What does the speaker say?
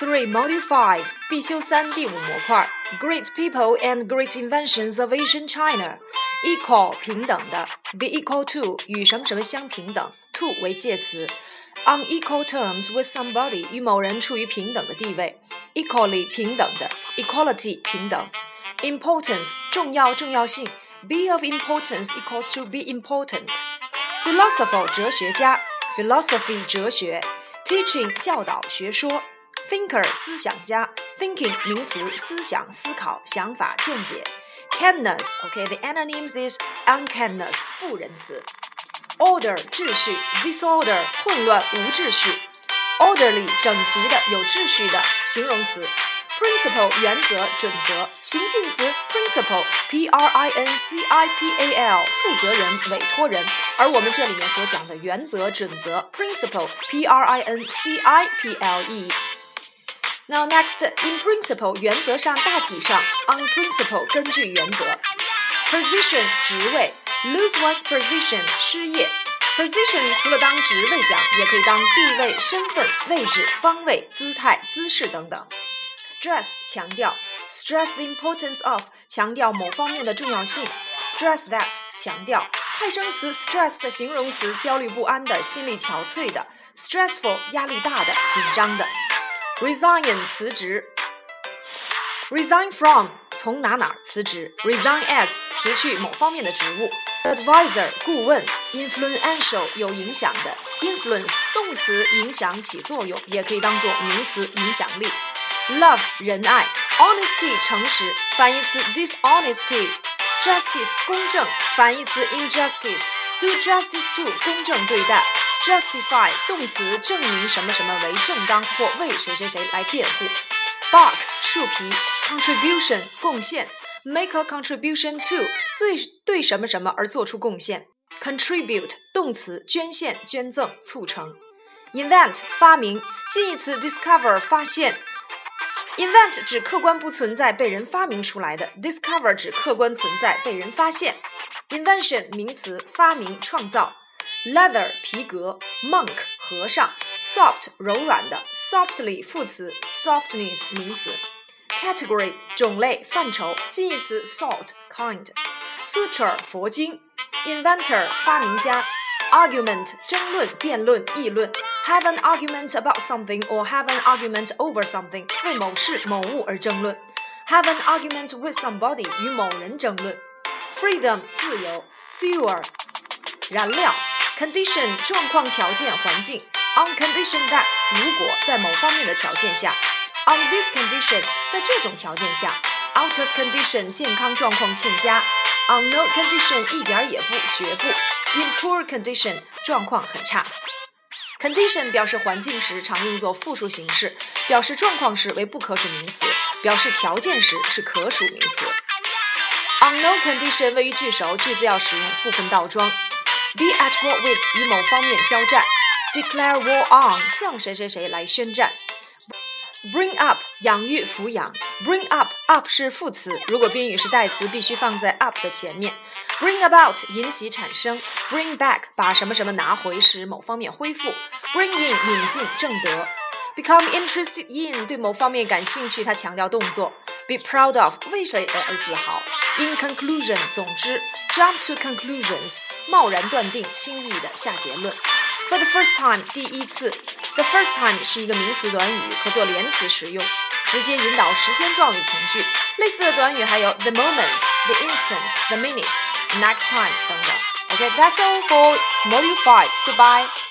Three Module Five 必修三第五模块 Great People and Great Inventions of Asian China Equal 平等的 Be equal to 与什么什么相平等 To 为介词 On equal terms with somebody 与某人处于平等的地位 Equally 平等的 Equality 平等 Importance 重要重要性 Be of importance equals to be important Philosopher 哲学家 Philosophy 哲学 Teaching 教导学说 Thinker 思想家，thinking 名词，思想、思考、想法、见解。Kindness，OK，the antonyms is unkindness，不仁慈。Order 秩序，disorder 混乱、无秩序。Orderly 整齐的、有秩序的，形容词。Principle 原则、准则，形近词。Principal，P R I N C I P A L，负责人、委托人。而我们这里面所讲的原则、准则，Principle，P R I N C I P L E。 Now next, in principle 原则上大体上，on principle 根据原则，position 职位，lose one's position 失业，position 除了当职位讲，也可以当地位、身份、位置、方位、姿态、姿势等等。stress 强调，stress the importance of 强调某方面的重要性，stress that 强调派生词 stress 的形容词焦虑不安的、心力憔悴的，stressful 压力大的、紧张的。Resign 辞职，resign from 从哪哪辞职，resign as 辞去某方面的职务，advisor 顾问，influential 有影响的，influence 动词影响起作用，也可以当做名词影响力，love 仁爱，honesty 诚实，反义词 dishonesty，justice 公正，反义词 injustice，do justice to 公正对待。Justify 动词证明什么什么为正当或为谁谁谁来辩护。bark 树皮，contribution 贡献，make a contribution to 最对什么什么而做出贡献。contribute 动词捐献、捐赠、促成。invent 发明，近义词 discover 发现。invent 指客观不存在被人发明出来的，discover 指客观存在被人发现。invention 名词发明、创造。leather 皮革，monk 和尚，soft 柔软的，softly 副词，softness 名词，category 种类范畴，近义词 sort kind，suture 佛经，inventor 发明家，argument 争论、辩论、议论，have an argument about something or have an argument over something 为某事某物而争论，have an argument with somebody 与某人争论，freedom 自由，fuel 燃料。 Condition 状况、条件、环境。On condition that 如果在某方面的条件下，on this condition 在这种条件下，out of condition 健康状况欠佳，on no condition 一点也不绝不，in poor condition 状况很差。condition 表示环境时常用作复数形式，表示状况时为不可数名词，表示条件时是可数名词。On no condition 位于句首，句子要使用部分倒装。Be at war with 与某方面交战，declare war on 向谁谁谁来宣战。Bring up 养育抚养，bring up up 是副词，如果宾语是代词，必须放在 up 的前面。Bring about 引起产生，bring back 把什么什么拿回，使某方面恢复。Bring in 引进正德。Become interested in 对某方面感兴趣，他强调动作。Be proud of 为谁而自豪。In conclusion 总之，jump to conclusions。贸然断定、轻易的下结论。For the first time，第一次。The first time 是一个名词短语，可做连词使用，直接引导时间状语从句。类似的短语还有 the moment、the instant、the minute、next time 等等。Okay, that's all for Module Five. Goodbye.